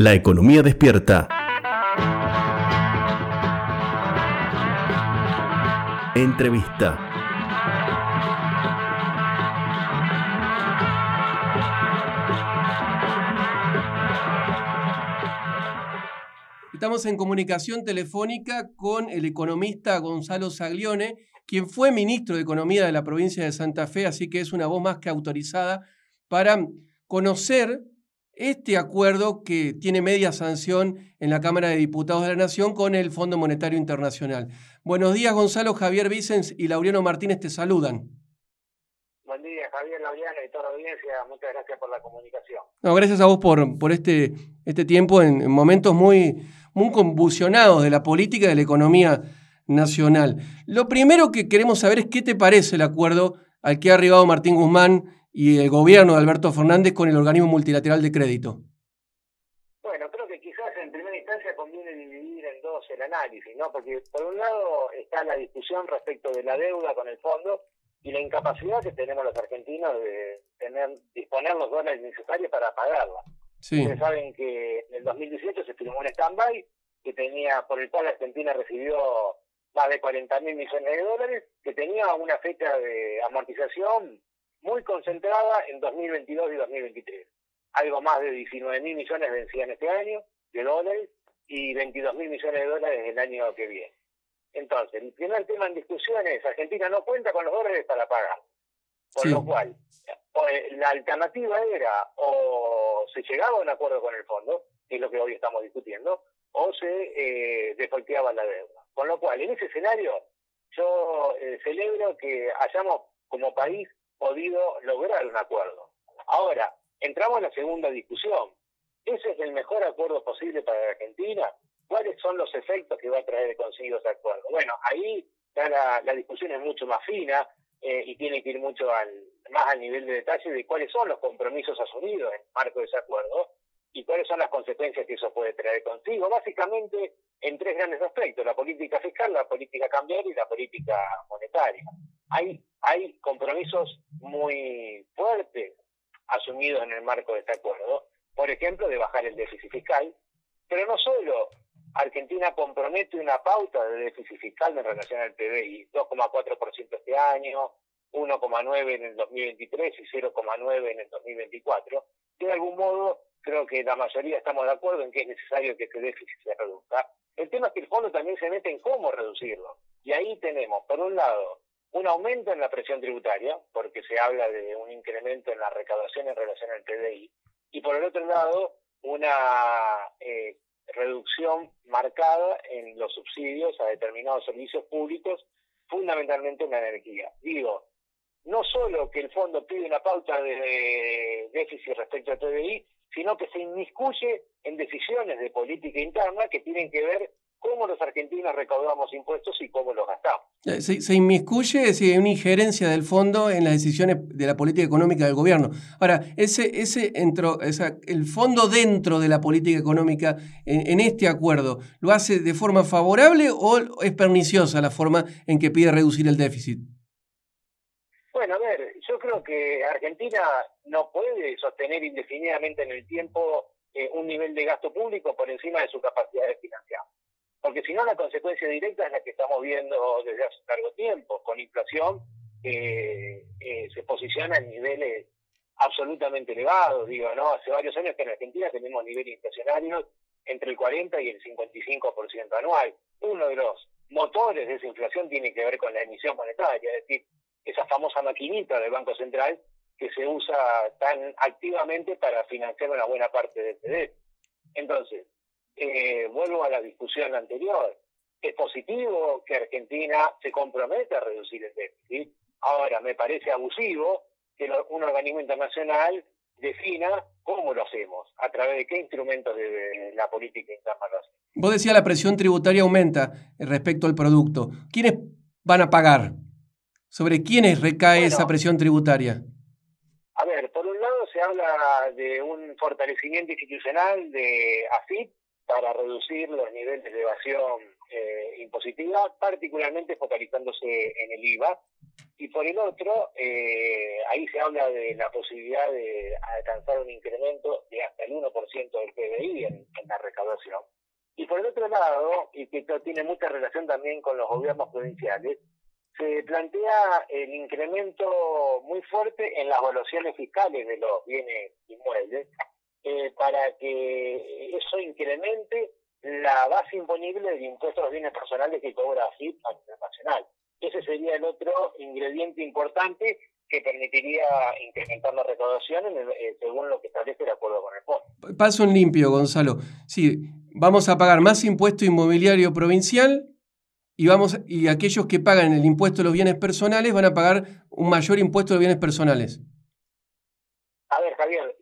La economía despierta. Entrevista. Estamos en comunicación telefónica con el economista Gonzalo Saglione, quien fue ministro de Economía de la provincia de Santa Fe, así que es una voz más que autorizada para conocer este acuerdo que tiene media sanción en la Cámara de Diputados de la Nación con el Fondo Monetario Internacional. Buenos días, Gonzalo, Javier Vicens y Laureano Martínez te saludan. Buen día, Javier, Laureano y toda la audiencia. Muchas gracias por la comunicación. No, gracias a vos por, por este, este tiempo en, momentos muy, muy convulsionados de la política y de la economía nacional. Lo primero que queremos saber es qué te parece el acuerdo al que ha arribado Martín Guzmán y el gobierno de Alberto Fernández con el organismo multilateral de crédito? Bueno, creo que quizás en primera instancia conviene dividir en dos el análisis, ¿no? Porque por un lado está la discusión respecto de la deuda con el fondo y la incapacidad que tenemos los argentinos de tener disponer los dólares necesarios para pagarla. Sí. Ustedes saben que en el 2018 se firmó un stand-by que tenía, por el cual Argentina recibió más de 40 mil millones de dólares, que tenía una fecha de amortización muy concentrada en 2022 y 2023. Algo más de 19 mil millones vencían este año de dólares y 22 mil millones de dólares el año que viene. Entonces, el primer tema en discusión es, Argentina no cuenta con los dólares para pagar. Por lo cual, la alternativa era o se llegaba a un acuerdo con el fondo, que es lo que hoy estamos discutiendo, o se eh, la deuda. Con lo cual, en ese escenario, yo eh, celebro que hayamos como país podido lograr un acuerdo. Ahora, entramos en la segunda discusión. ¿Ese es el mejor acuerdo posible para la Argentina? ¿Cuáles son los efectos que va a traer consigo ese acuerdo? Bueno, ahí la, la discusión es mucho más fina eh, y tiene que ir mucho al, más al nivel de detalle de cuáles son los compromisos asumidos en el marco de ese acuerdo y cuáles son las consecuencias que eso puede traer consigo. Básicamente en tres grandes aspectos, la política fiscal, la política cambiaria y la política monetaria. Hay, compromisos muy fuertes asumidos en el marco de este acuerdo, por ejemplo, de bajar el déficit fiscal, pero no solo Argentina compromete una pauta de déficit fiscal en relación al PBI, 2,4% este año, 1,9 en el 2023 y 0,9 en el 2024. De algún modo, creo que la mayoría estamos de acuerdo en que es necesario que ese déficit se reduzca. El tema es que el fondo también se mete en cómo reducirlo. Y ahí tenemos, por un lado, un aumento en la presión tributaria, porque se habla de un incremento en la recaudación en relación al PDI, y por el otro lado, una eh, reducción marcada en los subsidios a determinados servicios públicos, fundamentalmente en la energía. Digo, no solo que el fondo pide una pauta de déficit respecto al PDI, sino que se inmiscuye en decisiones de política interna que tienen que ver cómo los argentinos recaudamos impuestos y cómo los gastamos. Eh, se, inmiscuye, es decir, una injerencia del fondo en las decisiones de la política económica del gobierno. Ahora, ese, ese entro, esa, el fondo dentro de la política económica en, este acuerdo, ¿lo hace de forma favorable o es perniciosa la forma en que pide reducir el déficit? Bueno, a ver, yo creo que Argentina no puede sostener indefinidamente en el tiempo eh, un nivel de gasto público por encima de su capacidad de financiar porque si no la consecuencia directa es la que estamos viendo desde hace largo tiempo, con inflación que eh, se posiciona en niveles absolutamente elevados, digo, ¿no? Hace varios años que en Argentina tenemos niveles inflacionarios entre el 40 y el 55% anual. Uno de los motores de esa inflación tiene que ver con la emisión monetaria, es decir, esa famosa maquinita del Banco Central que se usa tan activamente para financiar una buena parte del PD. Entonces, eh, vuelvo a la discusión anterior, es positivo que Argentina se comprometa a reducir el déficit. Ahora, me parece abusivo que un organismo internacional defina cómo lo hacemos, a través de qué instrumentos de la política interna lo hacemos. Vos decías la presión tributaria aumenta respecto al producto. ¿Quiénes van a pagar? ¿Sobre quiénes recae esa presión tributaria? A ver, por un lado se habla de un fortalecimiento institucional de AFIP, para reducir los niveles de evasión eh, impositiva, particularmente focalizándose en el IVA. Y por el otro, eh, ahí se habla de la posibilidad de alcanzar un incremento de hasta el 1% del PBI en, recaudación. Y por el otro lado, y que esto tiene mucha relación también con los gobiernos provinciales, se plantea el incremento muy fuerte en las evaluaciones fiscales de los bienes inmuebles eh, para que eso incremente la base imponible de impuestos a los bienes personales que cobra AFIP a nivel nacional. Ese sería el otro ingrediente importante que permitiría incrementar la recaudación eh, según lo que establece el acuerdo con el fondo. Paso en limpio, Gonzalo. Sí, vamos a pagar más impuesto inmobiliario provincial y, vamos, y aquellos que pagan el impuesto de los bienes personales van a pagar un mayor impuesto de los bienes personales.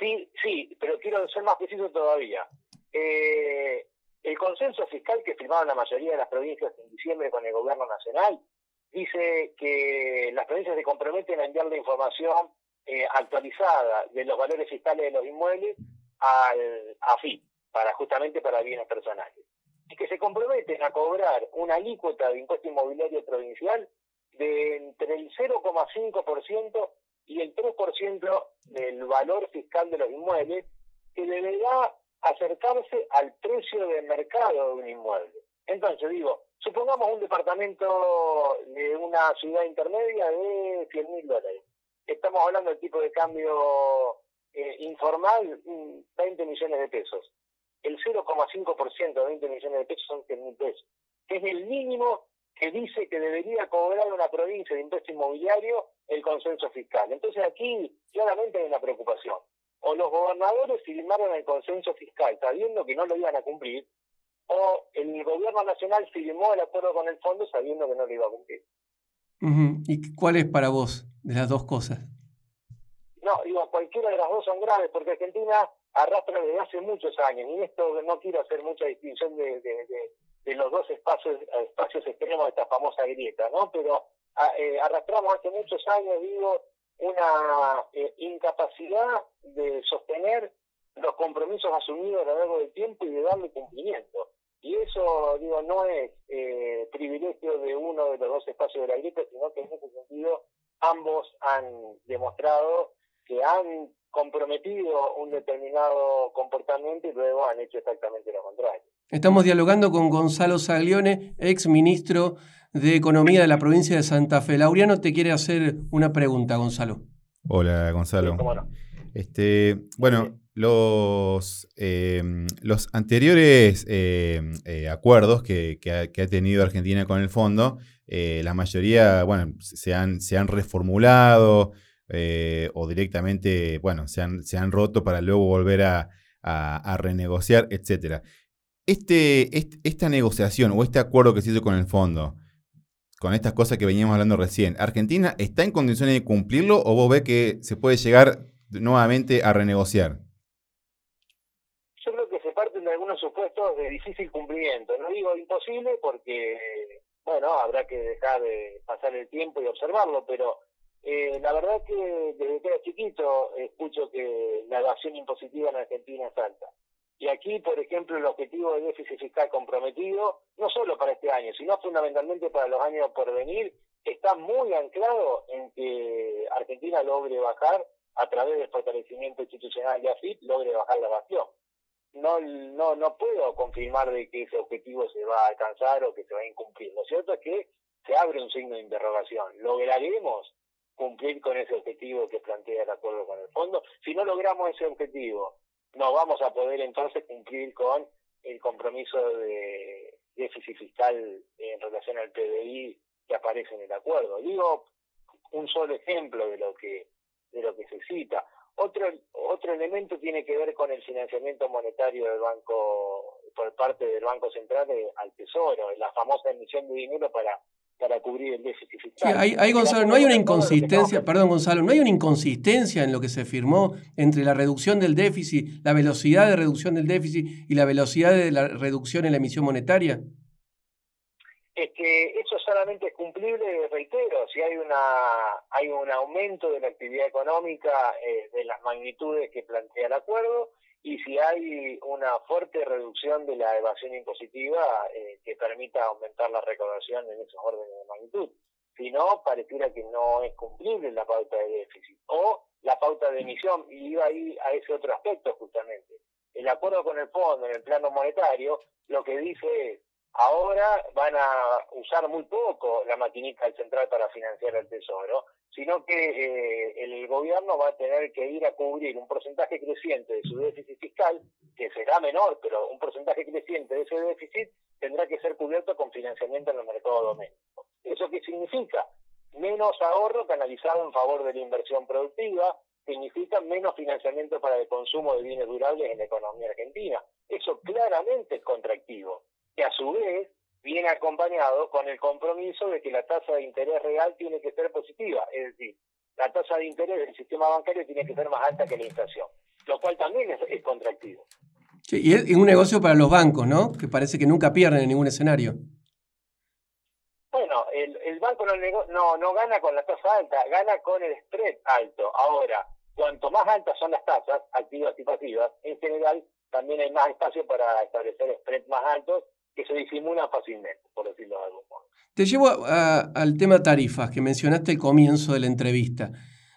Sí, sí, pero quiero ser más preciso todavía. Eh, el consenso fiscal que firmaron la mayoría de las provincias en diciembre con el gobierno nacional dice que las provincias se comprometen a enviar la información eh, actualizada de los valores fiscales de los inmuebles al AFI, para justamente para bienes personales. Y que se comprometen a cobrar una alícuota de impuesto inmobiliario provincial de entre el 0,5% y el 3% del valor fiscal de los inmuebles, que deberá acercarse al precio de mercado de un inmueble. Entonces, digo, supongamos un departamento de una ciudad intermedia de 100 mil dólares. Estamos hablando del tipo de cambio eh, informal, 20 millones de pesos. El 0,5% de 20 millones de pesos son 100 mil pesos, es el mínimo que dice que debería cobrar una provincia de impuesto inmobiliario el consenso fiscal. Entonces aquí claramente hay una preocupación o los gobernadores firmaron el consenso fiscal sabiendo que no lo iban a cumplir, o el gobierno nacional firmó el acuerdo con el fondo sabiendo que no lo iba a cumplir. ¿Y cuál es para vos de las dos cosas? No, digo, cualquiera de las dos son graves, porque Argentina arrastra desde hace muchos años, y esto no quiero hacer mucha distinción de, de, los dos espacios, espacios extremos de esta famosa grieta, ¿no? Pero eh, arrastramos hace muchos años, digo, una eh, incapacidad de sostener los compromisos asumidos a lo largo del tiempo y de darle cumplimiento. Y eso, digo, no es eh, privilegio de uno de los dos espacios de la gripe, sino que en ese sentido ambos han demostrado que han comprometido un determinado comportamiento y luego han hecho exactamente lo contrario. Estamos dialogando con Gonzalo Saglione, ex ministro de Economía de la provincia de Santa Fe. Laureano te quiere hacer una pregunta, Gonzalo. Hola, Gonzalo. Este, bueno, los, em, los anteriores em, eh, acuerdos que, ha, tenido Argentina con el fondo, eh, la mayoría, bueno, se han, se han reformulado eh, o directamente, bueno, se han, se han roto para luego volver a, renegociar, etcétera. Este, esta negociación o este acuerdo que se hizo con el fondo, con estas cosas que veníamos hablando recién, ¿Argentina está en condiciones de cumplirlo o vos ves que se puede llegar nuevamente a renegociar? Yo creo que se parten de algunos supuestos de difícil cumplimiento. No digo imposible porque, bueno, habrá que dejar de pasar el tiempo y observarlo, pero eh, la verdad que desde que era chiquito escucho que la evasión impositiva en Argentina es alta. Y aquí, por ejemplo, el objetivo de déficit fiscal comprometido, no solo para este año, sino fundamentalmente para los años por venir, está muy anclado en que Argentina logre bajar a través del fortalecimiento institucional de AFIP, logre bajar la evasión. No, no, no puedo confirmar de que ese objetivo se va a alcanzar o que se va a incumplir. Lo cierto es que se abre un signo de interrogación. ¿Lograremos cumplir con ese objetivo que plantea el acuerdo con el fondo? Si no logramos ese objetivo, no vamos a poder entonces cumplir con el compromiso de déficit fiscal en relación al PDI que aparece en el acuerdo. Digo un solo ejemplo de lo que de lo que se cita. Otro otro elemento tiene que ver con el financiamiento monetario del banco por parte del Banco Central al Tesoro, la famosa emisión de dinero para para cubrir el déficit fiscal. Sí, hay, Gonzalo, no hay una inconsistencia, perdón Gonzalo, no hay una inconsistencia en lo que se firmó entre la reducción del déficit, la velocidad de reducción del déficit y la velocidad de la reducción en la emisión monetaria. Es que eso solamente es cumplible, reitero, si hay una hay un aumento de la actividad económica eh, de las magnitudes que plantea el acuerdo, y si hay una fuerte reducción de la evasión impositiva eh, que permita aumentar la recaudación en esos órdenes de magnitud. Si no, pareciera que no es cumplible la pauta de déficit o la pauta de emisión, y iba ahí a ese otro aspecto justamente. el acuerdo con el fondo en el plano monetario lo que dice es, ahora van a usar muy poco la maquinita del central para financiar el tesoro, sino que eh, el gobierno va a tener que ir a cubrir un porcentaje creciente de su déficit fiscal, que será menor, pero un porcentaje creciente de ese déficit tendrá que ser cubierto con financiamiento en el mercado doméstico. ¿Eso qué significa? Menos ahorro canalizado en favor de la inversión productiva, significa menos financiamiento para el consumo de bienes durables en la economía argentina. Eso claramente es contractivo, que a su vez viene acompañado con el compromiso de que la tasa de interés real tiene que ser positiva, es decir, la tasa de interés del sistema bancario tiene que ser más alta que la inflación, lo cual también es, contractivo. Sí, y es un negocio para los bancos, ¿no? Que parece que nunca pierden en ningún escenario. Bueno, el, el banco no, no, no gana con la tasa alta, gana con el spread alto. Ahora, cuanto más altas son las tasas, activas y pasivas, en general también hay más espacio para establecer spreads más altos que se disimulan fácilmente, por decirlo de algún modo. Te llevo al tema tarifas, que mencionaste al comienzo de la entrevista.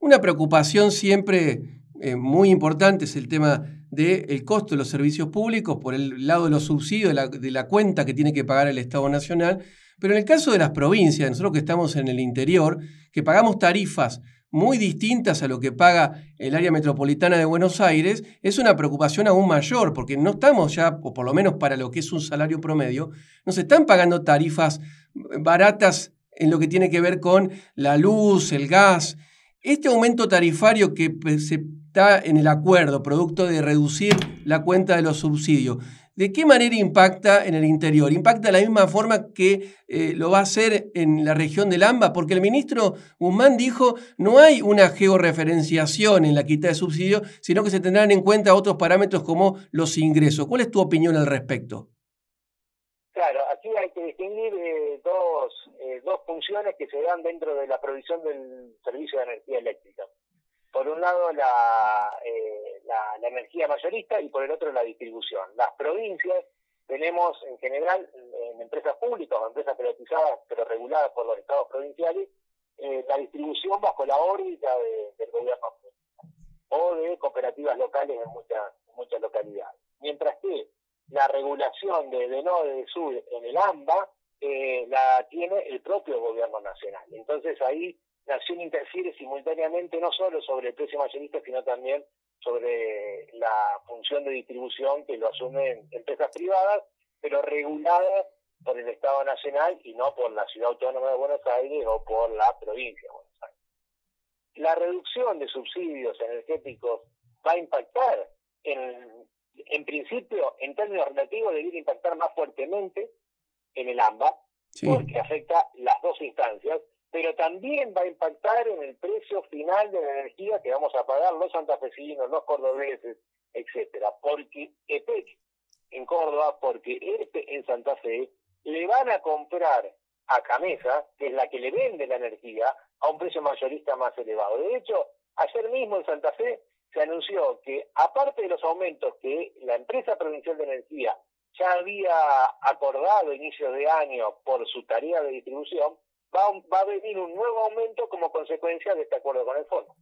Una preocupación siempre eh, muy importante es el tema del costo de los servicios públicos por el lado de los subsidios, de la, de la cuenta que tiene que pagar el Estado Nacional. Pero en el caso de las provincias, nosotros que estamos en el interior, que pagamos tarifas muy distintas a lo que paga el área metropolitana de Buenos Aires, es una preocupación aún mayor, porque no estamos ya, o por lo menos para lo que es un salario promedio, nos están pagando tarifas baratas en lo que tiene que ver con la luz, el gas. Este aumento tarifario que se está en el acuerdo, producto de reducir la cuenta de los subsidios, ¿De qué manera impacta en el interior? ¿Impacta de la misma forma que eh, lo va a hacer en la región del AMBA? Porque el ministro Guzmán dijo no hay una georreferenciación en la quita de subsidios, sino que se tendrán en cuenta otros parámetros como los ingresos. ¿Cuál es tu opinión al respecto? Claro, aquí hay que distinguir eh, dos, eh, dos funciones que se dan dentro de la provisión del servicio de energía eléctrica por un lado eh, la, la, energía mayorista y por el otro la distribución. Las provincias tenemos en general en empresas públicas o empresas privatizadas pero reguladas por los estados provinciales eh, la distribución bajo la órbita del gobierno o de cooperativas locales en muchas, muchas localidades. Mientras que la regulación de, de Norte de Sur en el AMBA eh, la tiene el propio gobierno nacional. Entonces ahí la acción interfiere simultáneamente no solo sobre el precio mayorista, sino también sobre la función de distribución que lo asumen empresas privadas, pero reguladas por el Estado Nacional y no por la Ciudad Autónoma de Buenos Aires o por la provincia de Buenos Aires. La reducción de subsidios energéticos va a impactar, en, en principio, en términos relativos, debería impactar más fuertemente en el AMBA, porque afecta las dos instancias, pero también va a impactar en el precio final de la energía que vamos a pagar los santafesinos, los cordobeses, etcétera, porque EPEC en Córdoba, porque EPE en Santa Fe, le van a comprar a Camesa, que es la que le vende la energía, a un precio mayorista más elevado. De hecho, ayer mismo en Santa Fe se anunció que, aparte de los aumentos que la empresa provincial de energía ya había acordado a inicio de año por su tarea de distribución, va, a venir un nuevo aumento como consecuencia de este acuerdo con el fondo.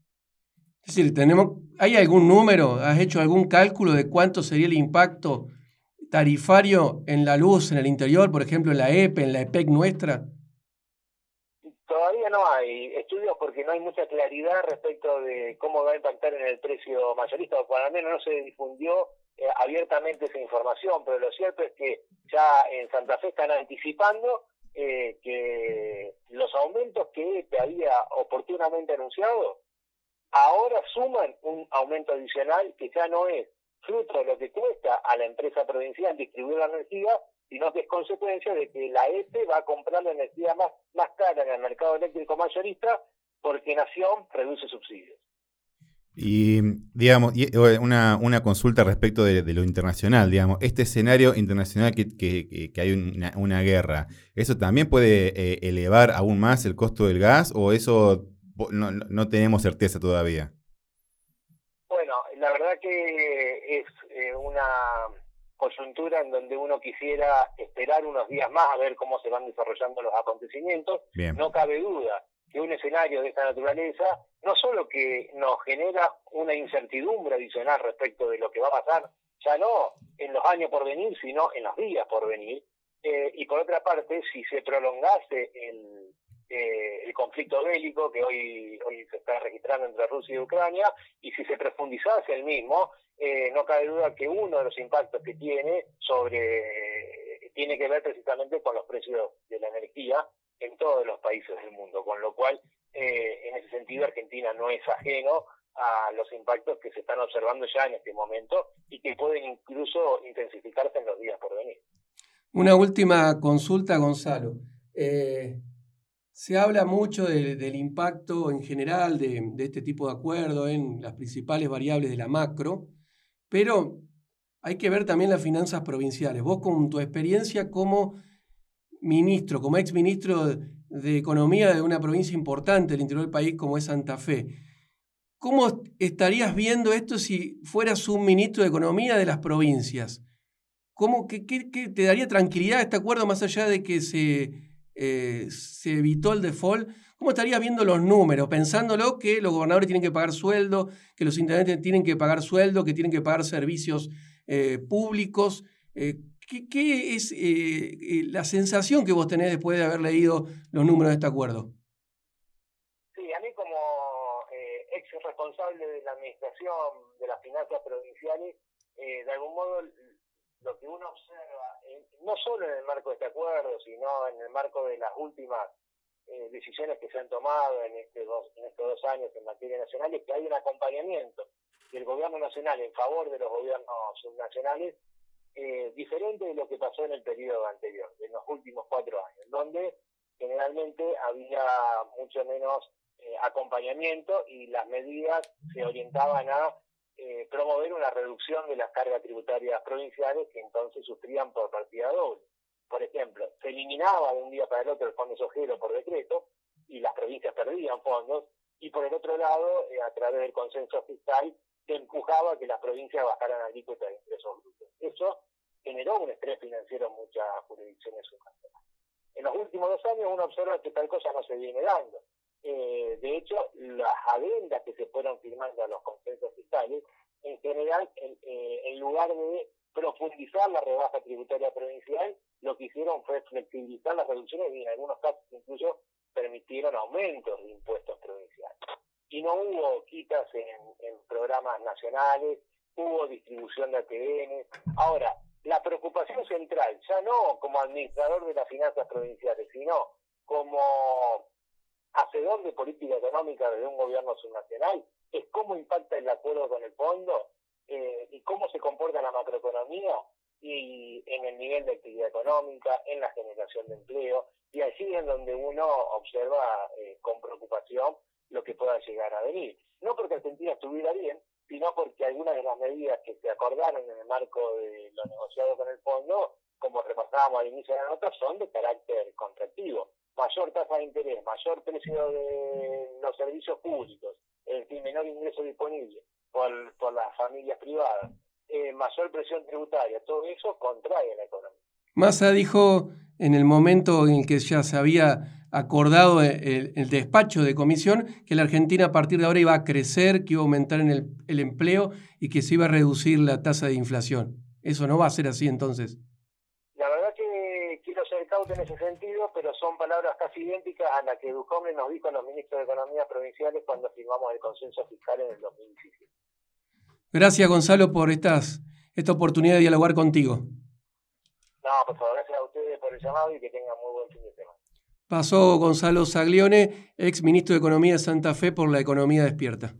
Es decir, tenemos, ¿hay algún número? ¿Has hecho algún cálculo de cuánto sería el impacto tarifario en la luz en el interior, por ejemplo, en la EPE, en la EPEC nuestra? Todavía no hay estudios porque no hay mucha claridad respecto de cómo va a impactar en el precio mayorista, o por al menos no se difundió eh, abiertamente esa información, pero lo cierto es que ya en Santa Fe están anticipando eh, que los aumentos que te había oportunamente anunciado ahora suman un aumento adicional que ya no es fruto de lo que cuesta a la empresa provincial distribuir la energía, sino que es consecuencia de que la EPE va a comprar la energía más, más cara en el mercado eléctrico mayorista porque Nación reduce subsidios. Y, digamos, una, una consulta respecto de, lo internacional, digamos, este escenario internacional que, que, hay una, una, guerra, ¿eso también puede eh, elevar aún más el costo del gas o eso no, no tenemos certeza todavía? Bueno, la verdad que es eh, una coyuntura en donde uno quisiera esperar unos días más a ver cómo se van desarrollando los acontecimientos. No cabe duda que un escenario de esta naturaleza no solo que nos genera una incertidumbre adicional respecto de lo que va a pasar ya no en los años por venir, sino en los días por venir. Eh, y por otra parte, si se prolongase el, eh, el conflicto bélico que hoy, hoy se está registrando entre Rusia y Ucrania, y si se profundizase el mismo, eh, no cabe duda que uno de los impactos que tiene sobre tiene que ver precisamente con los precios de la energía en todos los países del mundo, con lo cual en ese sentido Argentina no es ajeno a los impactos que se están observando ya en este momento y que pueden incluso intensificarse en los días por venir. Una última consulta, Gonzalo. Eh, se habla mucho del impacto en general de, este tipo de acuerdo en las principales variables de la macro, pero hay que ver también las finanzas provinciales. Vos con tu experiencia como ministro, como ex ministro de Economía de una provincia importante del interior del país como es Santa Fe, ¿Cómo estarías viendo esto si fueras un ministro de Economía de las provincias? ¿Cómo, qué, te daría tranquilidad este acuerdo más allá de que se, eh, se evitó el default? ¿Cómo estarías viendo los números, pensándolo que los gobernadores tienen que pagar sueldo, que los intendentes tienen que pagar sueldo, que tienen que pagar servicios eh, públicos? Eh, ¿qué, ¿qué, es la sensación que vos tenés después de haber leído los números de este acuerdo? responsable de la administración de las finanzas provinciales, eh, de algún modo lo que uno observa, no solo en el marco de este acuerdo, sino en el marco de las últimas eh, decisiones que se han tomado en, este en estos dos años en materia nacional, es que hay un acompañamiento del gobierno nacional en favor de los gobiernos subnacionales, eh, diferente de lo que pasó en el periodo anterior, en los últimos cuatro años, donde generalmente había mucho menos eh, acompañamiento y las medidas se orientaban a eh, promover una reducción de las cargas tributarias provinciales que entonces sufrían por partida doble. Por ejemplo, se eliminaba de un día para el otro el fondo sojero por decreto y las provincias perdían fondos y por el otro lado, eh, a través del consenso fiscal, empujaba a que las provincias bajaran alícuotas de ingresos brutos. Eso generó un estrés financiero en muchas jurisdicciones. En los últimos dos años uno observa que tal cosa no se viene dando. Eh, de hecho, las adendas que se fueron firmando a los consensos fiscales, en general, en, eh, en lugar de profundizar la rebaja tributaria provincial, lo que hicieron fue flexibilizar las reducciones y en algunos casos incluso permitieron aumentos de impuestos provinciales. Y no hubo quitas en, programas nacionales, hubo distribución de ATN. Ahora, la preocupación central, ya no como administrador de las finanzas provinciales, sino como hacedor de política económica de un gobierno subnacional es cómo impacta el acuerdo con el fondo eh, y cómo se comporta la macroeconomía y en el nivel de actividad económica, en la generación de empleo, y allí es donde uno observa eh, con preocupación lo que pueda llegar a venir. No porque Argentina estuviera bien, sino porque algunas de las medidas que se acordaron en el marco de lo negociado con el fondo, como repasábamos al inicio de la nota, son de carácter contractivo mayor tasa de interés, mayor precio de los servicios públicos, decir, menor ingreso disponible por, por las familias privadas, eh, mayor presión tributaria, todo eso contrae la economía. Massa dijo en el momento en que ya se había acordado el, despacho de comisión que la Argentina a partir de ahora iba a crecer, que iba a aumentar en el, el empleo y que se iba a reducir la tasa de inflación. Eso no va a ser así entonces en ese sentido, pero son palabras casi idénticas a las que Ducombe nos dijo a los ministros de Economía provinciales cuando firmamos el consenso fiscal en el 2017. Gracias, Gonzalo, por estas, esta oportunidad de dialogar contigo. No, por favor, gracias a ustedes por el llamado y que tengan muy buen fin. Pasó Gonzalo Saglione, ex ministro de Economía de Santa Fe por la Economía Despierta.